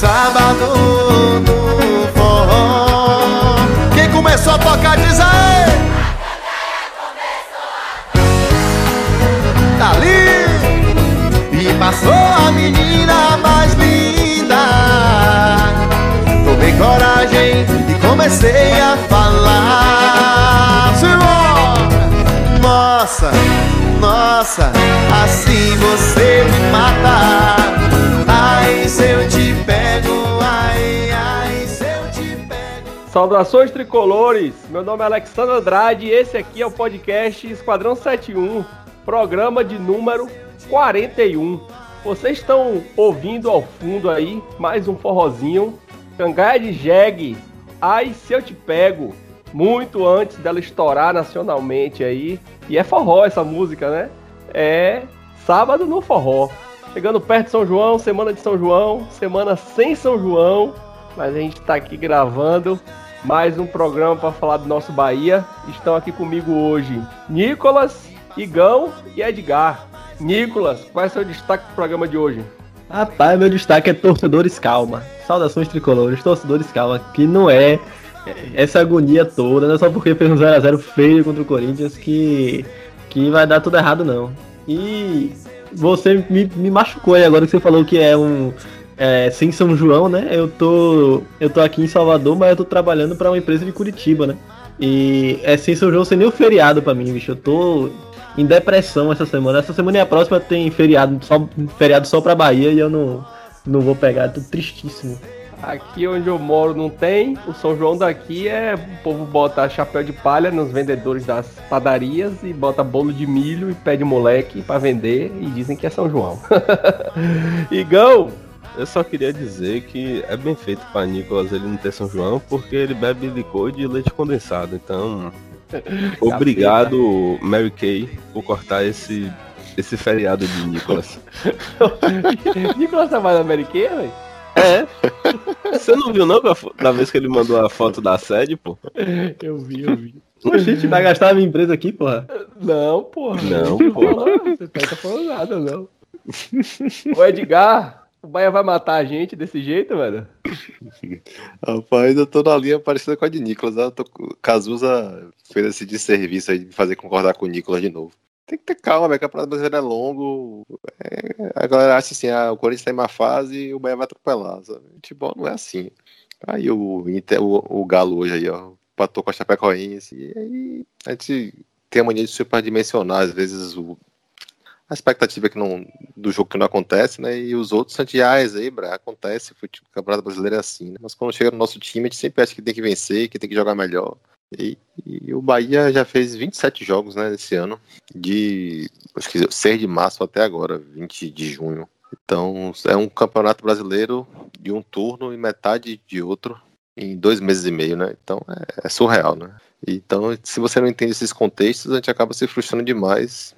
sábado no forró. Quem começou a tocar diz aí. Tá ali e passou a menina mais linda. Tomei coragem e comecei a falar. Simbora! Nossa, nossa, assim você me mata. Ai, se eu te pego, ai, ai, se eu te pego. Saudações tricolores! Meu nome é Alexandre Andrade e esse aqui é o podcast Esquadrão 71, programa de número 41. Vocês estão ouvindo ao fundo aí mais um forrozinho, Cangaia de Jegue, Ai Se Eu Te Pego, muito antes dela estourar nacionalmente aí. E é forró essa música, né? É sábado no forró. Chegando perto de São João, semana de São João, semana sem São João, mas a gente tá aqui gravando mais um programa para falar do nosso Bahia. Estão aqui comigo hoje Nicolas, Igão e Edgar. Nicolas, qual é o seu destaque do programa de hoje? Rapaz, meu destaque é torcedores calma. Saudações tricolores, torcedores calma, que não é essa agonia toda, não é só porque fez um 0x0 feio contra o Corinthians que, que vai dar tudo errado, não. E você me, me machucou aí agora que você falou que é um. É, sem São João, né? Eu tô, eu tô aqui em Salvador, mas eu tô trabalhando para uma empresa de Curitiba, né? E é sem São João sem nem o feriado para mim, bicho. Eu tô em depressão essa semana. Essa semana e a próxima tem feriado só, feriado só pra Bahia e eu não, não vou pegar. Tô tristíssimo. Aqui onde eu moro não tem. O São João daqui é. O povo bota chapéu de palha nos vendedores das padarias e bota bolo de milho e pede moleque para vender e dizem que é São João. Igão! Eu só queria dizer que é bem feito para Nicolas ele não ter São João, porque ele bebe licor de leite condensado. Então, obrigado, Mary Kay, por cortar esse, esse feriado de Nicolas. Nicolas trabalha na Mary Kay, velho? É. Você não viu não da vez que ele mandou a foto da sede, pô? Eu vi, eu vi. A gente vai gastar a minha empresa aqui, porra. Não, porra. Não, porra. Você não tá falando nada, não. O Edgar, o Bahia vai matar a gente desse jeito, velho? Rapaz, eu tô na linha parecida com a de Nicolas. Eu tô... Cazuza fez esse desserviço aí de fazer concordar com o Nicolas de novo. Tem que ter calma, velho, a Campeonato Brasileiro é longo. É... A galera acha assim, ah, o Corinthians tá em uma fase e o Bahia vai atropelar. Sabe? Futebol não é assim. Aí o, Inter, o, o Galo hoje aí, ó, patou com a Chapecoense. E aí a gente tem a mania de superdimensionar, às vezes, o, a expectativa que não, do jogo que não acontece, né? E os outros santiais aí, bra, acontece, o Campeonato Brasileiro é assim, né? Mas quando chega no nosso time, a gente sempre acha que tem que vencer, que tem que jogar melhor. E, e o Bahia já fez 27 jogos, né, esse ano, de acho que 6 de março até agora, 20 de junho. Então, é um campeonato brasileiro de um turno e metade de outro em dois meses e meio, né? Então, é, é surreal, né? Então, se você não entende esses contextos, a gente acaba se frustrando demais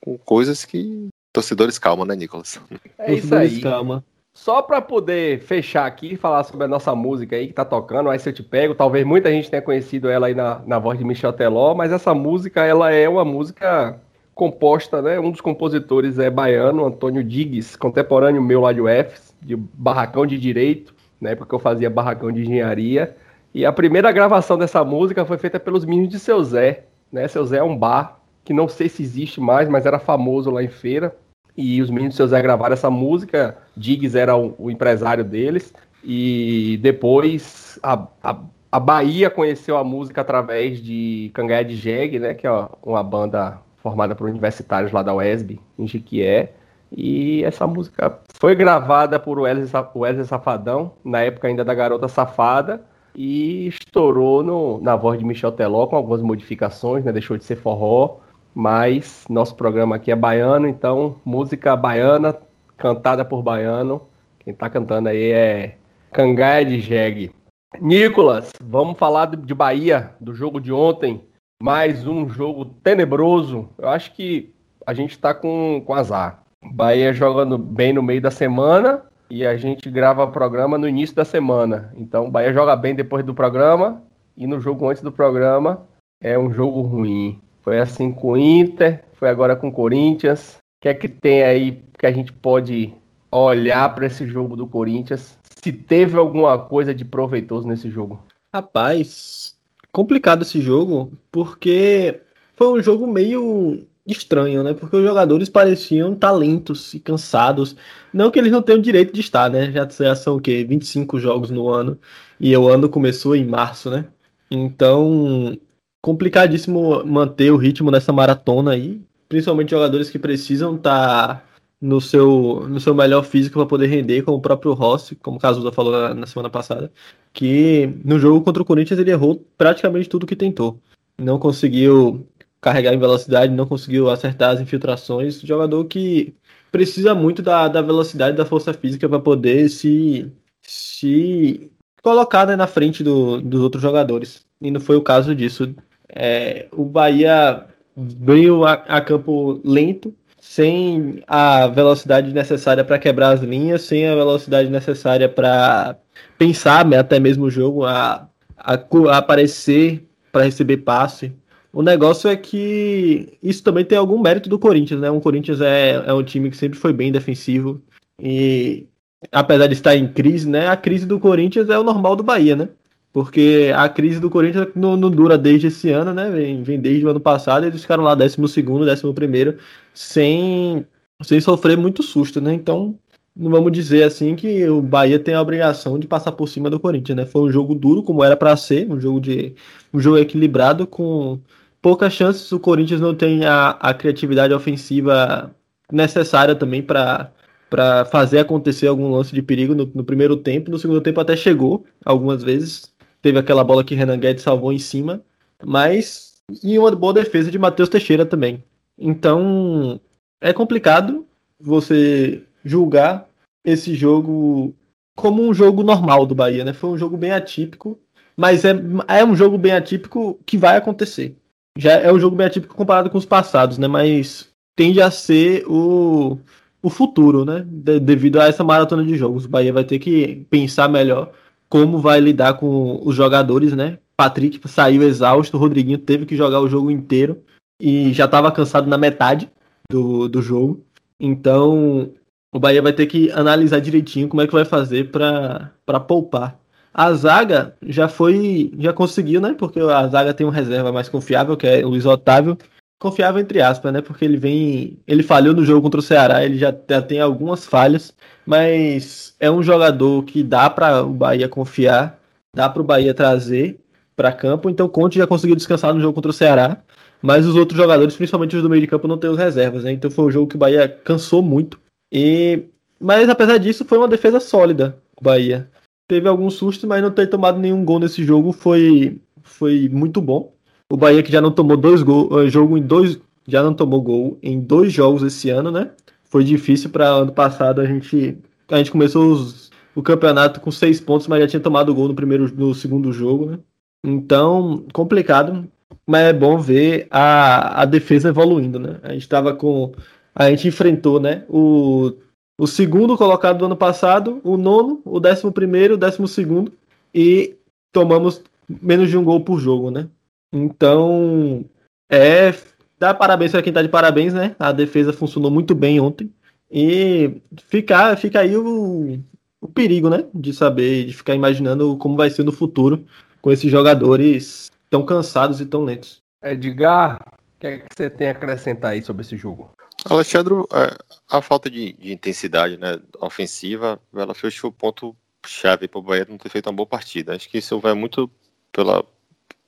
com coisas que torcedores calma, né, Nicolas? É isso aí. Calma. Só para poder fechar aqui e falar sobre a nossa música aí que tá tocando, Aí Se Eu Te Pego, talvez muita gente tenha conhecido ela aí na, na voz de Michel Teló, mas essa música, ela é uma música composta, né, um dos compositores é baiano, Antônio Diggs, contemporâneo meu lá de UFS, de Barracão de Direito, na época que eu fazia Barracão de Engenharia, e a primeira gravação dessa música foi feita pelos meninos de Seu Zé, né, Seu Zé é um bar, que não sei se existe mais, mas era famoso lá em feira, e os meninos de Seu Zé gravaram essa música, Diggs era o, o empresário deles, e depois a, a, a, Bahia conheceu a música através de Cangaia de Jeg, né, que é uma banda formada por universitários lá da UESB, em Jiquié, e essa música foi gravada por Wesley Safadão, na época ainda da Garota Safada, e estourou no, na voz de Michel Teló com algumas modificações, né, deixou de ser forró, mas nosso programa aqui é baiano, então música baiana, cantada por baiano. Quem tá cantando aí é Cangaia de Jegue. Nicolas, vamos falar de Bahia, do jogo de ontem. Mais um jogo tenebroso. Eu acho que a gente tá com, com azar. Bahia jogando bem no meio da semana e a gente grava o programa no início da semana. Então, Bahia joga bem depois do programa e no jogo antes do programa é um jogo ruim. Foi assim com o Inter, foi agora com o Corinthians. Que é que tem aí que a gente pode olhar para esse jogo do Corinthians, se teve alguma coisa de proveitoso nesse jogo. Rapaz, complicado esse jogo, porque foi um jogo meio estranho, né? Porque os jogadores pareciam talentos e cansados. Não que eles não tenham direito de estar, né? Já, são o quê? 25 jogos no ano. E o ano começou em março, né? Então, complicadíssimo manter o ritmo dessa maratona aí. Principalmente jogadores que precisam estar tá no seu, no seu melhor físico para poder render, como o próprio Rossi, como o Cazuza falou na, na semana passada, que no jogo contra o Corinthians ele errou praticamente tudo que tentou. Não conseguiu carregar em velocidade, não conseguiu acertar as infiltrações. Jogador que precisa muito da, da velocidade, da força física para poder se, se colocar né, na frente do, dos outros jogadores. E não foi o caso disso. É, o Bahia veio a, a, campo lento, sem a velocidade necessária para quebrar as linhas, sem a velocidade necessária para pensar né, até mesmo o jogo, a, a, a aparecer para receber passe. O negócio é que isso também tem algum mérito do Corinthians, né? O Corinthians é, é um time que sempre foi bem defensivo e apesar de estar em crise, né? A crise do Corinthians é o normal do Bahia, né? Porque a crise do Corinthians não, não dura desde esse ano, né? Vem, vem desde o ano passado, eles ficaram lá 12 segundo, 11 primeiro, sem, sem sofrer muito susto, né? Então, não vamos dizer assim que o Bahia tem a obrigação de passar por cima do Corinthians, né? Foi um jogo duro, como era para ser, um jogo de um jogo equilibrado com poucas chances. O Corinthians não tem a, a criatividade ofensiva necessária também para para fazer acontecer algum lance de perigo no, no, primeiro tempo. No segundo tempo até chegou algumas vezes. Teve aquela bola que Renan Guedes salvou em cima, mas e uma boa defesa de Matheus Teixeira também. Então é complicado você julgar esse jogo como um jogo normal do Bahia, né? Foi um jogo bem atípico, mas é, é um jogo bem atípico que vai acontecer já é um jogo bem atípico comparado com os passados, né? Mas tende a ser o, o futuro, né? De, devido a essa maratona de jogos. O Bahia vai ter que pensar melhor como vai lidar com os jogadores, né? Patrick saiu exausto, Rodriguinho teve que jogar o jogo inteiro e já estava cansado na metade do, do jogo. Então, o Bahia vai ter que analisar direitinho como é que vai fazer para poupar a zaga já foi, já conseguiu, né? Porque a zaga tem um reserva mais confiável, que é o Luiz Otávio. Confiável entre aspas, né? Porque ele vem, ele falhou no jogo contra o Ceará, ele já, já tem algumas falhas, mas é um jogador que dá para o Bahia confiar, dá para o Bahia trazer para campo. Então Conte já conseguiu descansar no jogo contra o Ceará, mas os outros jogadores, principalmente os do meio de campo, não tem os reservas, né? Então foi um jogo que o Bahia cansou muito. E mas apesar disso, foi uma defesa sólida, o Bahia teve algum susto, mas não ter tomado nenhum gol nesse jogo foi, foi muito bom. O Bahia que já não tomou dois eh, jogo em dois, já não tomou gol em dois jogos esse ano, né? Foi difícil para ano passado a gente a gente começou os, o campeonato com seis pontos, mas já tinha tomado gol no primeiro no segundo jogo, né? Então, complicado, mas é bom ver a, a defesa evoluindo, né? A gente estava com a gente enfrentou, né, o o segundo colocado do ano passado, o nono, o décimo primeiro, o décimo segundo, e tomamos menos de um gol por jogo, né? Então, é. Dá parabéns para quem tá de parabéns, né? A defesa funcionou muito bem ontem. E fica, fica aí o, o perigo, né? De saber, de ficar imaginando como vai ser no futuro com esses jogadores tão cansados e tão lentos. Edgar, o que, é que você tem a acrescentar aí sobre esse jogo? Alexandre, é, a falta de, de, intensidade né, ofensiva, ela fez o ponto chave para o Bahia não ter feito uma boa partida. Acho que isso vai muito pela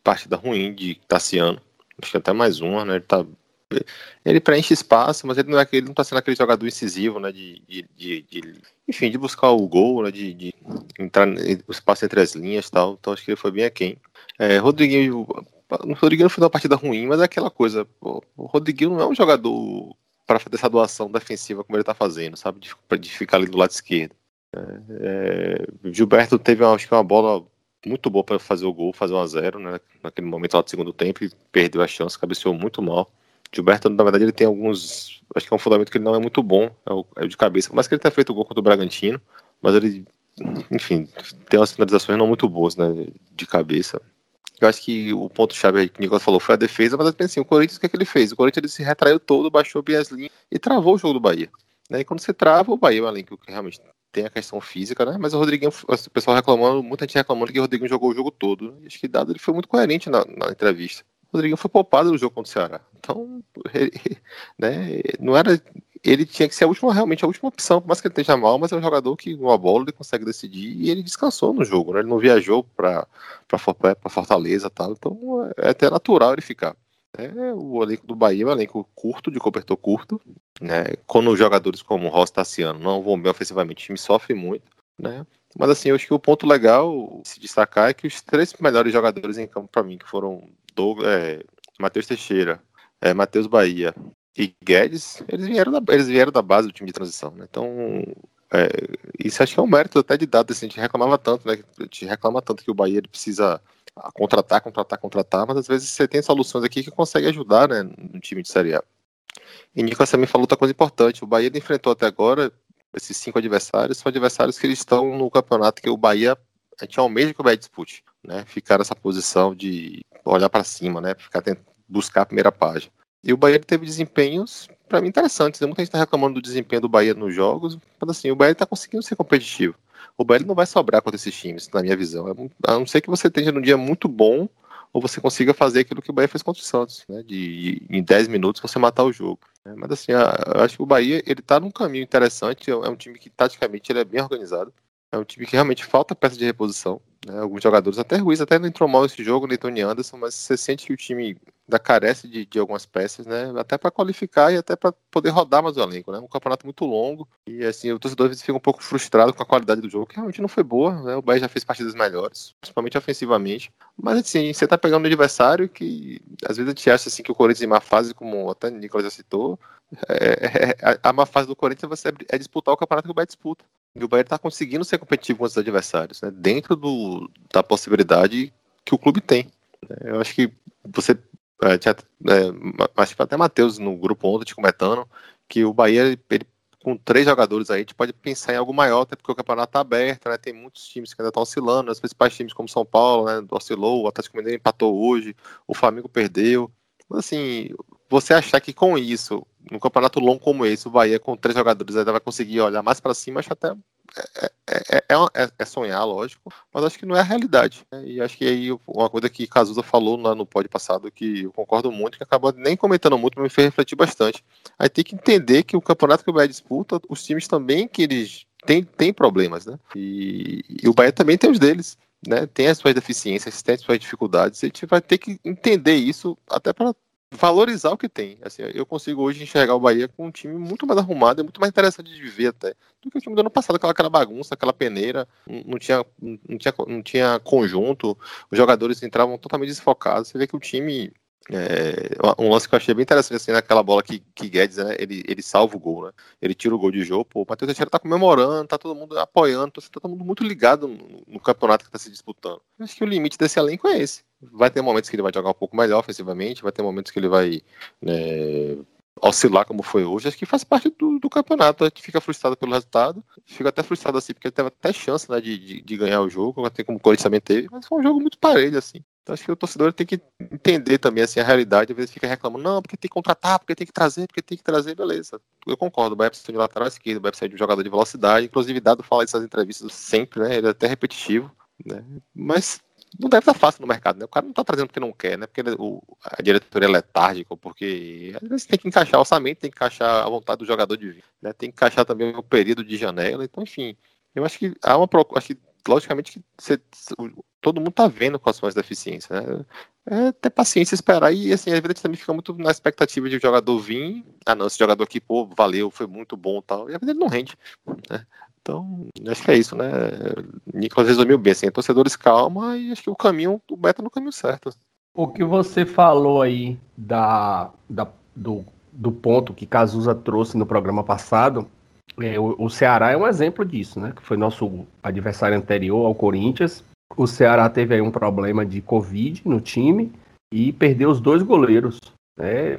partida ruim de Tassiano. Acho que até mais uma, né? Ele, tá, ele preenche espaço, mas ele não é ele não está sendo aquele jogador incisivo, né? De, de, de, de, enfim, de buscar o gol, né? De, de entrar no espaço entre as linhas e tal. Então acho que ele foi bem aquém. É, Rodriguinho, o Rodriguinho não foi uma partida ruim, mas é aquela coisa. O Rodriguinho não é um jogador para fazer essa doação defensiva como ele está fazendo, sabe? De, de, ficar ali do lado esquerdo. É, é, Gilberto teve, acho que uma bola muito boa para fazer o gol, fazer 1 a 0 né? Naquele momento lá do segundo tempo e perdeu a chance, cabeceou muito mal. Gilberto, na verdade, ele tem alguns. Acho que é um fundamento que ele não é muito bom, é o, é o de cabeça. Mas que ele tenha feito o gol contra o Bragantino, mas ele, enfim, tem umas finalizações não muito boas, né? De cabeça. Eu acho que o ponto-chave que o Nicolas falou foi a defesa, mas assim, o Corinthians, o que, é que ele fez? O Corinthians ele se retraiu todo, baixou as linhas e travou o jogo do Bahia. Né? E quando você trava, o Bahia é um elenco que realmente tem a questão física, né? Mas o Rodriguinho, o pessoal reclamando, muita gente reclamando que o Rodriguinho jogou o jogo todo. Né? Acho que dado ele foi muito coerente na, na entrevista. O Rodriguinho foi poupado no jogo contra o Ceará. Então, ele, né, não era. Ele tinha que ser a última, realmente a última opção, por mais que ele esteja mal, mas é um jogador que, uma bola, ele consegue decidir e ele descansou no jogo, né? Ele não viajou para Fortaleza e tal. Então, é até natural ele ficar. É, o elenco do Bahia é um elenco curto, de cobertor curto. Né? Quando jogadores como o Ross Tassiano não vão bem ofensivamente, o time sofre muito. Né? Mas assim, eu acho que o ponto legal se destacar é que os três melhores jogadores em campo para mim, que foram Douglas, é, Matheus Teixeira, é, Matheus Bahia e Guedes, eles vieram, da, eles vieram da base do time de transição. Né? Então, é, isso acho que é um mérito até de dado. Assim, a gente reclamava tanto, né? A gente reclama tanto que o Bahia ele precisa contratar, contratar, contratar, mas às vezes você tem soluções aqui que consegue ajudar né, no time de Série A. E Nicolas também falou outra coisa importante. O Bahia enfrentou até agora esses cinco adversários, são adversários que eles estão no campeonato que o Bahia, a gente almeja que o Bahia dispute, né? Ficar nessa posição de olhar para cima, né? Ficar tentando buscar a primeira página. E o Bahia teve desempenhos, para mim, interessantes. Né? Muita gente está reclamando do desempenho do Bahia nos jogos, mas assim, o Bahia está conseguindo ser competitivo. O Bahia não vai sobrar contra esses times, na minha visão. É a não ser que você esteja num dia muito bom ou você consiga fazer aquilo que o Bahia fez contra o Santos, né? De, em 10 minutos você matar o jogo. É, mas assim, eu acho que o Bahia ele tá num caminho interessante, é um time que taticamente ele é bem organizado. É um time que realmente falta peça de reposição. Né? Alguns jogadores, até Ruiz, até não entrou mal nesse jogo, nem Tony Anderson, mas você sente que o time ainda carece de, de algumas peças, né? Até para qualificar e até para poder rodar mais o elenco, né? Um campeonato muito longo e assim, o torcedor às vezes fica um pouco frustrado com a qualidade do jogo, que realmente não foi boa, né? O Bahia já fez partidas melhores, principalmente ofensivamente. Mas assim, você tá pegando um adversário que às vezes a gente acha assim que o Corinthians em má fase, como até o Nicolas já citou, é, é, a má fase do Corinthians você é disputar o campeonato que o Bahia disputa. E o Bahia está conseguindo ser competitivo com os adversários, né? dentro do, da possibilidade que o clube tem. Eu acho que você. É, tinha, é, acho que até Matheus no grupo ontem te comentando que o Bahia, ele, ele, com três jogadores aí, a gente pode pensar em algo maior, até porque o campeonato está aberto, né? Tem muitos times que ainda estão oscilando, os principais times como São Paulo, né? Oscilou, o Atlético Mineiro empatou hoje, o Flamengo perdeu. Mas assim, você achar que com isso, num campeonato longo como esse, o Bahia com três jogadores ainda vai conseguir olhar mais para cima, acho até é, é, é, é, sonhar, lógico, mas acho que não é a realidade. Né? E acho que aí uma coisa que Cazuza falou lá no pod passado, que eu concordo muito, que acabou nem comentando muito, mas me fez refletir bastante. Aí tem que entender que o campeonato que o Bahia disputa, os times também que eles têm, têm problemas, né? E, e o Bahia também tem os deles. Né, tem as suas deficiências, tem as suas dificuldades, a gente vai ter que entender isso até para valorizar o que tem. Assim, eu consigo hoje enxergar o Bahia com um time muito mais arrumado, é muito mais interessante de viver até do que o time do ano passado, aquela, aquela bagunça, aquela peneira, não tinha, não, tinha, não tinha conjunto, os jogadores entravam totalmente desfocados. Você vê que o time é, um lance que eu achei bem interessante assim, naquela bola que, que Guedes, né, ele, ele salva o gol, né? Ele tira o gol de jogo, pô, o Matheus Teixeira tá comemorando, tá todo mundo apoiando, tá todo mundo muito ligado no, no campeonato que tá se disputando. Eu acho que o limite desse elenco é esse. Vai ter momentos que ele vai jogar um pouco melhor ofensivamente, vai ter momentos que ele vai né, oscilar como foi hoje, acho que faz parte do, do, campeonato. A gente fica frustrado pelo resultado, fica até frustrado assim, porque ele teve até chance né, de, de, de ganhar o jogo, até como o Corinthians também teve, mas foi um jogo muito parelho, assim. Então acho que o torcedor tem que entender também assim, a realidade, às vezes fica reclamando, não, porque tem que contratar, porque tem que trazer, porque tem que trazer, beleza. Eu concordo, o Bahia precisa de lateral esquerdo, o Bahia precisa de um jogador de velocidade, inclusive Dado fala essas entrevistas sempre, né? Ele é até repetitivo, né? Mas não deve estar fácil no mercado, né? O cara não está trazendo porque não quer, né? Porque ele, o, a diretoria é letárgica, porque às vezes tem que encaixar o orçamento, tem que encaixar a vontade do jogador de vir, né? Tem que encaixar também o período de janela, então, enfim. Eu acho que há uma que logicamente que você, todo mundo tá vendo quais são as deficiências, né? É ter paciência esperar e assim, às vezes também fica muito na expectativa de o jogador vir, ah não, esse jogador aqui, pô, valeu, foi muito bom tal, e às vezes ele não rende, né? Então, acho que é isso, né? Nicolas resumiu bem, assim, torcedores calma e acho que o caminho, o Beto no caminho certo. O que você falou aí da, da do, do ponto que Cazuza trouxe no programa passado, é, o, o, Ceará é um exemplo disso, né? Que foi nosso adversário anterior ao Corinthians. O Ceará teve aí um problema de Covid no time e perdeu os dois goleiros. Né?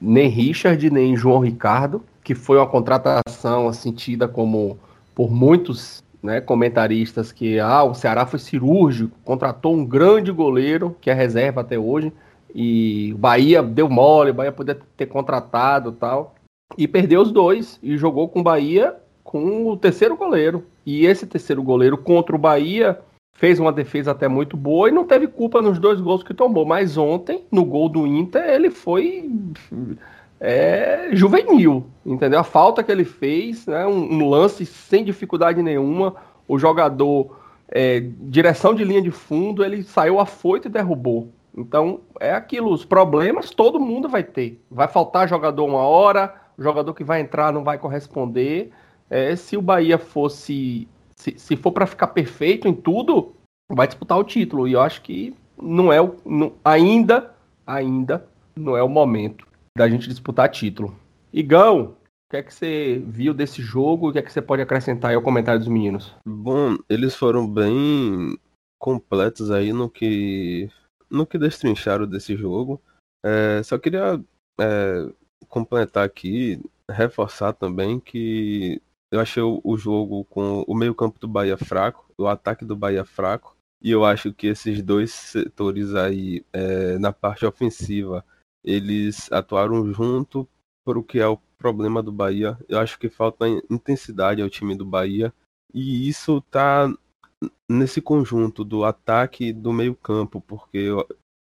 Nem Richard, nem João Ricardo, que foi uma contratação sentida como por muitos né, comentaristas que ah, o Ceará foi cirúrgico, contratou um grande goleiro, que é reserva até hoje, e o Bahia deu mole, o Bahia poderia ter contratado tal. E perdeu os dois e jogou com o Bahia com o terceiro goleiro. E esse terceiro goleiro contra o Bahia fez uma defesa até muito boa e não teve culpa nos dois gols que tomou. Mas ontem, no gol do Inter, ele foi é, juvenil, entendeu? A falta que ele fez, né, um, um lance sem dificuldade nenhuma, o jogador, é, direção de linha de fundo, ele saiu afoito e derrubou. Então, é aquilo, os problemas todo mundo vai ter. Vai faltar jogador uma hora, o jogador que vai entrar não vai corresponder. É, se o Bahia fosse. Se, se for para ficar perfeito em tudo, vai disputar o título. E eu acho que não é o. Não, ainda, ainda não é o momento da gente disputar título. Igão, o que é que você viu desse jogo? O que é que você pode acrescentar aí ao comentário dos meninos? Bom, eles foram bem completos aí no que no que destrincharam desse jogo. É, só queria é, completar aqui, reforçar também que eu achei o, jogo com o meio-campo do Bahia fraco, o ataque do Bahia fraco, e eu acho que esses dois setores aí, é, na parte ofensiva, eles atuaram junto para o que é o problema do Bahia. Eu acho que falta intensidade ao time do Bahia, e isso tá nesse conjunto do ataque e do meio-campo, porque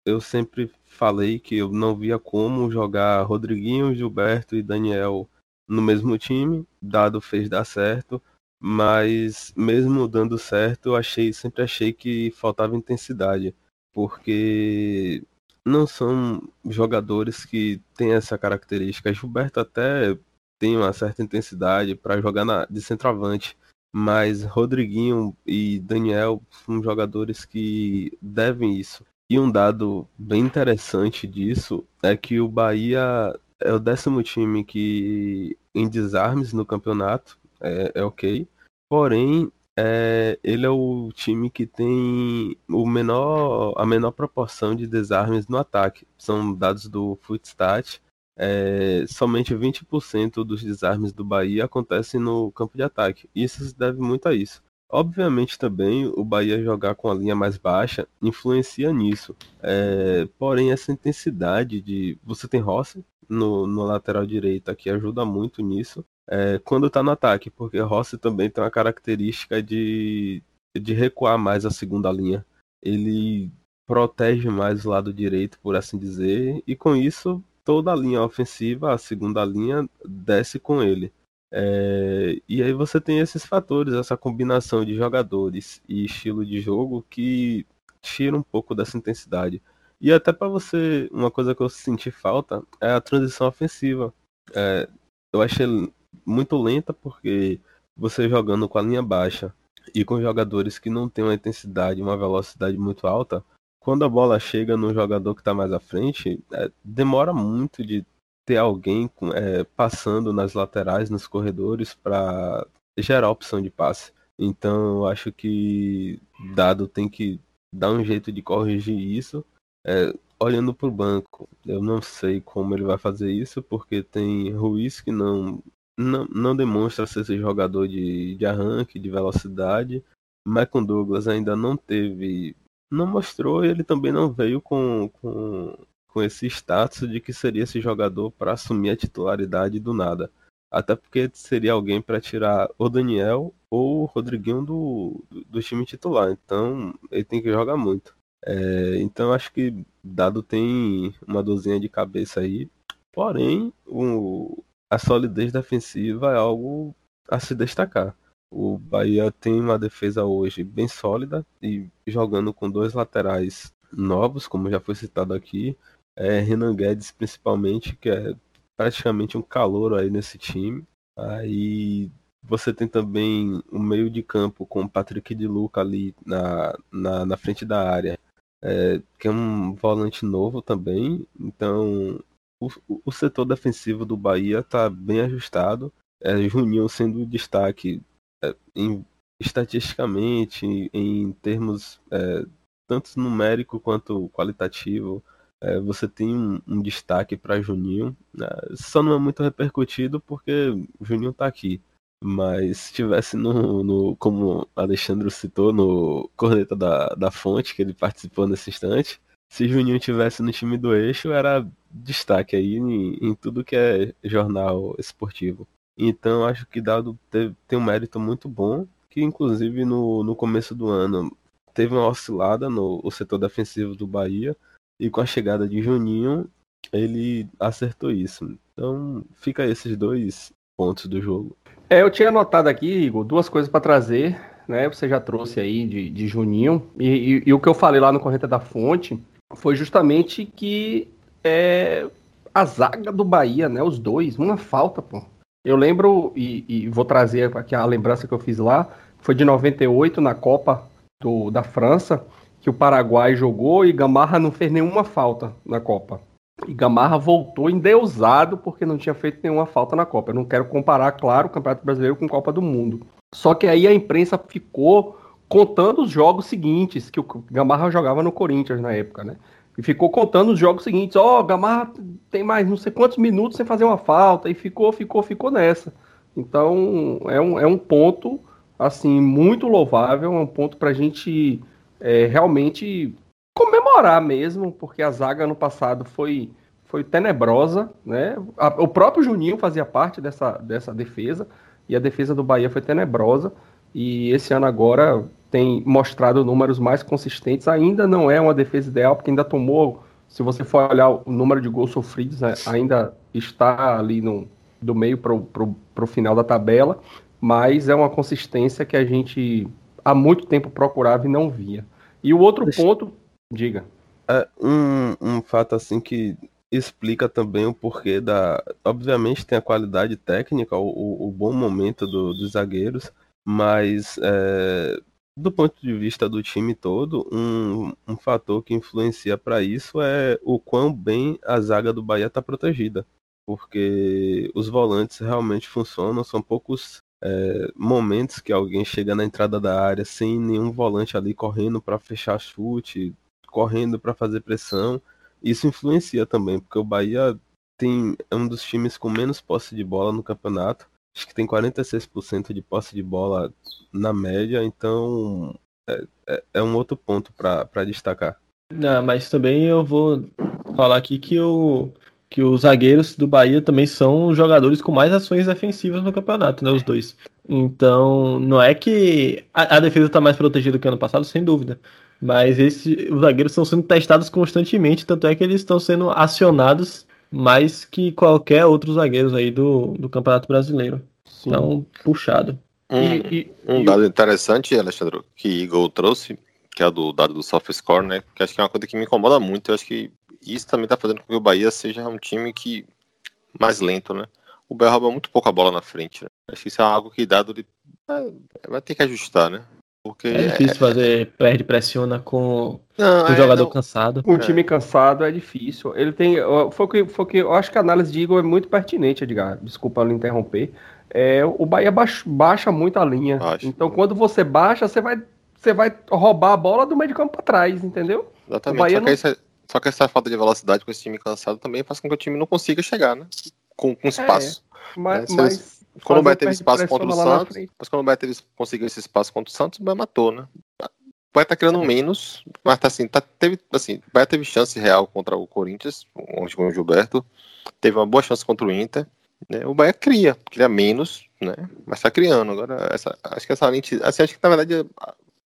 eu, sempre falei que eu não via como jogar Rodriguinho, Gilberto e Daniel no mesmo time, dado fez dar certo, mas mesmo dando certo, eu achei, sempre achei que faltava intensidade, porque não são jogadores que têm essa característica. Gilberto até tem uma certa intensidade para jogar na, de centroavante, mas Rodriguinho e Daniel são jogadores que devem isso. E um dado bem interessante disso é que o Bahia é o décimo time que em desarmes no campeonato, é, é ok. Porém, é, ele é o time que tem o menor, a menor proporção de desarmes no ataque. São dados do Footstat. É, somente 20% dos desarmes do Bahia acontecem no campo de ataque. Isso se deve muito a isso. Obviamente também o Bahia jogar com a linha mais baixa influencia nisso. É, porém, essa intensidade de. Você tem Rossi no, no lateral direito que ajuda muito nisso. É, quando está no ataque, porque Rossi também tem uma característica de, de recuar mais a segunda linha. Ele protege mais o lado direito, por assim dizer, e com isso toda a linha ofensiva, a segunda linha, desce com ele. É, e aí você tem esses fatores, essa combinação de jogadores e estilo de jogo que tira um pouco dessa intensidade. E até para você, uma coisa que eu senti falta é a transição ofensiva. É, eu achei muito lenta porque você jogando com a linha baixa e com jogadores que não têm uma intensidade, uma velocidade muito alta, quando a bola chega no jogador que está mais à frente, é, demora muito de ter alguém é, passando nas laterais, nos corredores, para gerar opção de passe. Então, eu acho que Dado tem que dar um jeito de corrigir isso. É, olhando para o banco, eu não sei como ele vai fazer isso, porque tem Ruiz que não, não, não demonstra ser esse jogador de, de arranque, de velocidade. Michael Douglas ainda não teve. Não mostrou e ele também não veio com, com com esse status de que seria esse jogador para assumir a titularidade do nada. Até porque seria alguém para tirar o Daniel ou o Rodriguinho do, do, time titular. Então ele tem que jogar muito. É, então acho que Dado tem uma dozinha de cabeça aí. Porém, o, a solidez defensiva é algo a se destacar. O Bahia tem uma defesa hoje bem sólida e jogando com dois laterais novos, como já foi citado aqui, é, Renan Guedes principalmente, que é praticamente um calor aí nesse time. Aí você tem também o meio de campo com o Patrick de Luca ali na, na, na frente da área, é, que é um volante novo também. Então o, o setor defensivo do Bahia está bem ajustado. É, Juninho sendo destaque é, em, estatisticamente, em, em termos é, tanto numérico quanto qualitativo é, você tem um, um destaque para Juninho. Né? Só não é muito repercutido porque Juninho está aqui. Mas se tivesse no, no, como Alexandre citou, no corneta da, da fonte, que ele participou nesse instante, se Juninho tivesse no time do eixo, era destaque aí em, em tudo que é jornal esportivo. Então acho que Dado tem um mérito muito bom, que inclusive no, no começo do ano teve uma oscilada no setor defensivo do Bahia, e com a chegada de Juninho, ele acertou isso. Então fica esses dois pontos do jogo. É, eu tinha anotado aqui, Igor, duas coisas para trazer, né? Você já trouxe aí de, de Juninho, e, e, e, o que eu falei lá no Correta da Fonte foi justamente que é, a zaga do Bahia, né? Os dois, uma falta, pô. Eu lembro, e, e, vou trazer aqui a lembrança que eu fiz lá, foi de 98 na Copa do, da França, que o Paraguai jogou e Gamarra não fez nenhuma falta na Copa. E Gamarra voltou endeusado porque não tinha feito nenhuma falta na Copa. Eu não quero comparar, claro, o Campeonato Brasileiro com a Copa do Mundo. Só que aí a imprensa ficou contando os jogos seguintes, que o Gamarra jogava no Corinthians na época, né? E ficou contando os jogos seguintes. Ó, oh, Gamarra tem mais não sei quantos minutos sem fazer uma falta. E ficou, ficou, ficou nessa. Então, é um, é um ponto, assim, muito louvável. É um ponto pra gente é, realmente comemorar mesmo, porque a zaga no passado foi, foi tenebrosa, né? A, o próprio Juninho fazia parte dessa, dessa defesa, e a defesa do Bahia foi tenebrosa, e esse ano agora tem mostrado números mais consistentes. Ainda não é uma defesa ideal, porque ainda tomou, se você for olhar o número de gols sofridos, né, ainda está ali no, do meio para o final da tabela, mas é uma consistência que a gente há muito tempo procurava e não via. E o outro Deixa... ponto Diga. É um, um fato assim que explica também o porquê da. Obviamente tem a qualidade técnica, o, o bom momento do, dos zagueiros, mas é, do ponto de vista do time todo, um, um fator que influencia para isso é o quão bem a zaga do Bahia está protegida. Porque os volantes realmente funcionam, são poucos é, momentos que alguém chega na entrada da área sem nenhum volante ali correndo para fechar chute, correndo para fazer pressão. Isso influencia também, porque o Bahia tem é um dos times com menos posse de bola no campeonato. Acho que tem 46% de posse de bola na média, então é, é, é um outro ponto para destacar. Não, mas também eu vou falar aqui que, o, que os zagueiros do Bahia também são os jogadores com mais ações defensivas no campeonato, né? Os dois. Então, não é que a, a defesa está mais protegida que ano passado, sem dúvida. Mas esse, os zagueiros estão sendo testados constantemente, tanto é que eles estão sendo acionados mais que qualquer outro zagueiros aí do, do Campeonato Brasileiro. Sim. Então, puxado. Um, e, e, um dado e... interessante, Alexandre, que Eagle trouxe, que é do dado do soft score, né? Que acho que é uma coisa que me incomoda muito. Eu acho que isso também está fazendo com que o Bahia seja um time que mais lento, né? O Bahia rouba muito pouco a bola na frente. Né? Acho que isso é algo que dado ele vai ter que ajustar, né? Porque é difícil é... fazer, perde, pressiona com não, o é, jogador não. cansado. Um time cansado é difícil. Ele tem. Foi que, foi que eu acho que a análise de Igor é muito pertinente, Edgar. Desculpa não interromper. É, o Bahia baixa, baixa muito a linha. Baixa. Então, quando você baixa, você vai, você vai roubar a bola do meio de campo para trás, entendeu? Exatamente. Só, não... que essa, só, que essa, falta de velocidade com esse time cansado também faz com que o time não consiga chegar, né? Com, com espaço. É, mas, né? mas quando o Bahia teve espaço contra o Santos, mas quando o Bahia teve, conseguiu esse espaço contra o Santos, o Bahia matou, né? O Bahia tá criando menos, mas tá assim, tá, teve, assim, o Bahia teve chance real contra o Corinthians, onde com o Gilberto, teve uma boa chance contra o Inter, né? O Bahia cria, cria menos, né? Mas tá criando. Agora, essa, acho que essa lente, assim, acho que na verdade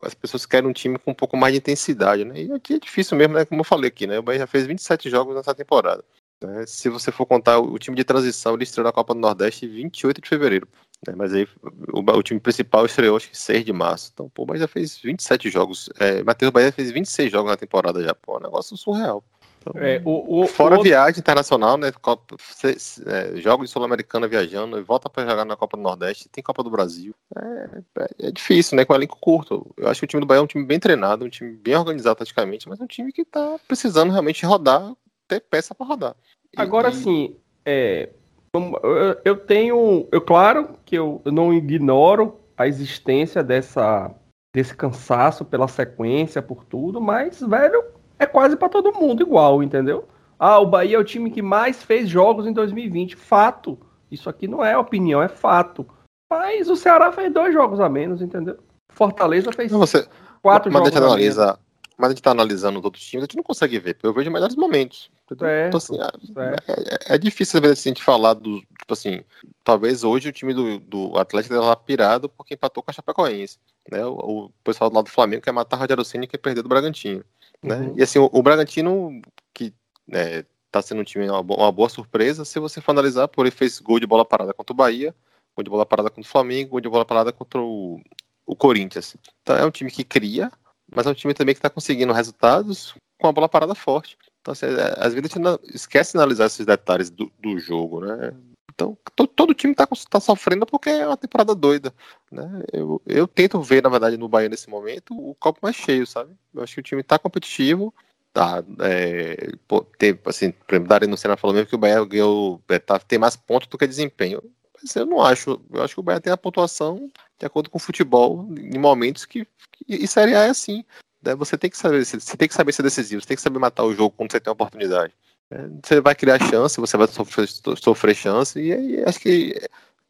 as pessoas querem um time com um pouco mais de intensidade, né? E aqui é difícil mesmo, né? Como eu falei aqui, né? O Bahia já fez 27 jogos nessa temporada. Né? Se você for contar o time de transição, ele estreou na Copa do Nordeste 28 de fevereiro. Né? Mas aí o, o, time principal estreou acho que 6 de março. Então, pô, mas já fez 27 jogos. É, Matheus Bahia fez 26 jogos na temporada já, pô, é um negócio surreal. Então, é, o, o, fora o... viagem internacional, né? Copa, cê, é, jogos de Sul-Americana viajando e volta para jogar na Copa do Nordeste, tem Copa do Brasil. É, é, é, difícil, né? Com elenco curto. Eu acho que o time do Bahia é um time bem treinado, um time bem organizado taticamente, mas é um time que tá precisando realmente rodar ter peça para rodar. Agora sim, é, eu tenho, eu claro que eu não ignoro a existência dessa desse cansaço pela sequência, por tudo, mas velho, é quase para todo mundo igual, entendeu? Ah, o Bahia é o time que mais fez jogos em 2020, fato. Isso aqui não é opinião, é fato. Mas o Ceará fez dois jogos a menos, entendeu? Fortaleza fez você, quatro mas jogos deixa a menos. mas a gente tá analisando os outros times, a gente não consegue ver, porque eu vejo melhores momentos. É, Então, assim, é, é- é difícil às vezes a gente falar do. Tipo assim, talvez hoje o time do, do Atlético esteja lá pirado porque empatou com a Chapecoense. Né? O, o pessoal do lado do Flamengo quer matar o Rogério Ceni que perdeu do Bragantino. Né? Uhum. E assim, o, o Bragantino, que né, tá sendo um time uma, uma boa surpresa, se você for analisar, por ele fez gol de bola parada contra o Bahia, gol de bola parada contra o Flamengo, gol de bola parada contra o, o Corinthians. Então é um time que cria, mas é um time também que está conseguindo resultados com a bola parada forte. Então, assim, é, às vezes a gente esquece de analisar esses detalhes do, do jogo, né? Então, to- todo time está tá sofrendo porque é uma temporada doida, né? Eu, eu tento ver, na verdade, no Bahia nesse momento, o copo mais cheio, sabe? Eu acho que o time está competitivo, tá, é, pô, tem, assim, por exemplo, Lucena falou mesmo que o Bahia ganhou, é, tá, tem mais pontos do que desempenho. Mas eu não acho, eu acho que o Bahia tem a pontuação de acordo com o futebol, em momentos que, que e Série A é assim, né? Você tem que saber, você tem que saber ser decisivo, você tem que saber matar o jogo quando você tem a oportunidade. É, Você vai criar chance, você vai sofrer, sofrer chance, e aí acho que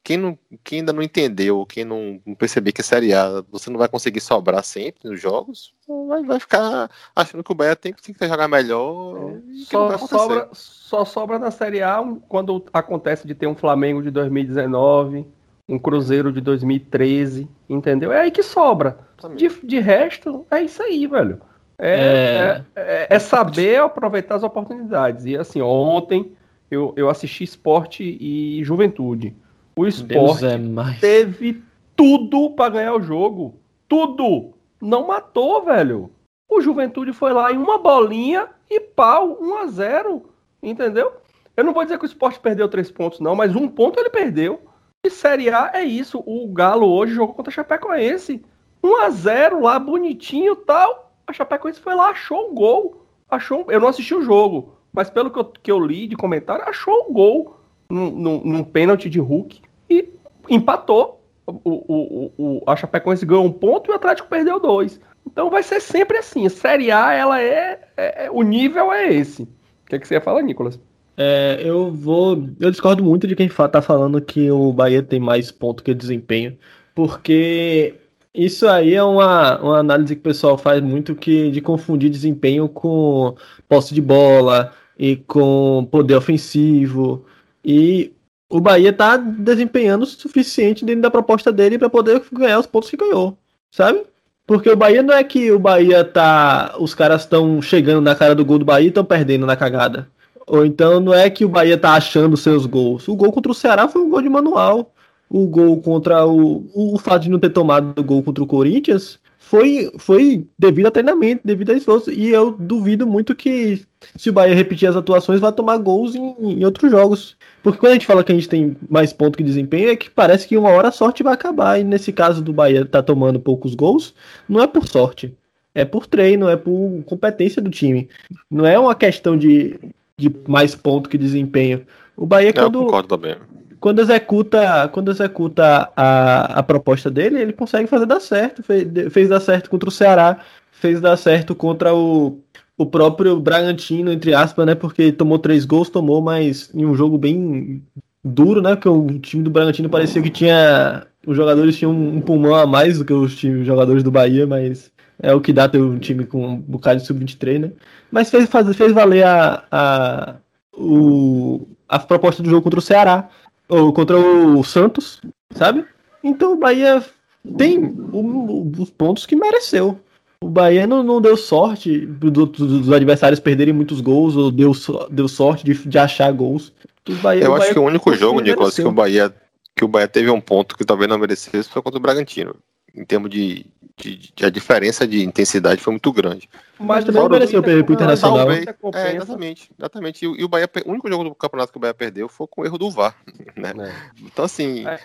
quem, não, quem ainda não entendeu, quem não, não perceber que é Série A, você não vai conseguir sobrar sempre nos jogos, vai, vai ficar achando que o Bahia tem, tem que jogar melhor. vai Só sobra, só sobra na Série A quando acontece de ter um Flamengo de 2019, um Cruzeiro de 2013, entendeu? É aí que sobra. De, de resto, é isso aí, velho. É, É. é, é- saber aproveitar as oportunidades. E assim, ontem eu, eu assisti esporte e juventude. O esporte é teve tudo pra ganhar o jogo. Tudo. Não matou, velho. O Juventude foi lá em uma bolinha e pau, 1 a 0 Entendeu? Eu não vou dizer que o esporte perdeu três pontos, não, mas um ponto ele perdeu. E Série A é isso. O Galo hoje jogou contra a Chapecoense. 1 a 0 lá, bonitinho e tal. A Chapecoense foi lá, achou o gol. Achou, eu não assisti o jogo, mas pelo que eu, que eu li de comentário, achou o gol num, num, num pênalti de Hulk e empatou. O, o, o, a Chapecoense ganhou um ponto e o Atlético perdeu dois. Então vai ser sempre assim. Série A, ela é, é- é- O nível é esse. O que, é que você ia falar, Nicolas? É, eu vou. Eu discordo muito de quem tá falando que o Bahia tem mais ponto que desempenho, porque isso aí é uma, uma análise que o pessoal faz muito que de confundir desempenho com posse de bola e com poder ofensivo. E o Bahia tá desempenhando o suficiente dentro da proposta dele para poder ganhar os pontos que ganhou, sabe? Porque o Bahia não é que o Bahia tá. Os caras estão chegando na cara do gol do Bahia e estão perdendo na cagada. Ou então não é que o Bahia tá achando seus gols. O gol contra o Ceará foi um gol de manual. O gol contra o. O fato de não ter tomado o gol contra o Corinthians foi, foi devido a treinamento, devido a esforço. E eu duvido muito que se o Bahia repetir as atuações, vai tomar gols em, em outros jogos. Porque quando a gente fala que a gente tem mais ponto que desempenho, é que parece que uma hora a sorte vai acabar. E nesse caso do Bahia tá tomando poucos gols, não é por sorte. É por treino, é por competência do time. Não é uma questão de, de mais ponto que desempenho. O Bahia, Não, eu quando, concordo também. Quando executa, quando executa a, a proposta dele, ele consegue fazer dar certo. Fez, fez dar certo contra o Ceará, fez dar certo contra o, o próprio Bragantino, entre aspas, né? Porque tomou três gols, tomou, mas em um jogo bem duro, né? Porque o time do Bragantino parecia que tinha. Os jogadores tinham um pulmão a mais do que os, times, os jogadores do Bahia, mas é o que dá ter um time com um bocado de sub-23, né? Mas fez, faz, fez valer a, a, o, a proposta do jogo contra o Ceará, ou contra o Santos, sabe? Então o Bahia tem os pontos que mereceu. O Bahia não, não deu sorte do- do- dos adversários perderem muitos gols, ou deu, deu sorte de, de achar gols. O Bahia- Eu acho Bahia que o único jogo, Nicolas, que o Bahia que o Bahia teve um ponto que talvez não merecesse foi contra o Bragantino. Em termos de, de, de- a diferença de intensidade foi muito grande. Mas também fora mereceu o perder pro Inter, Internacional. Talvez. compensa. É, exatamente, exatamente. E, o- e o Bahia, o único jogo do campeonato que o Bahia perdeu foi com o erro do VAR. Né? Então assim, É,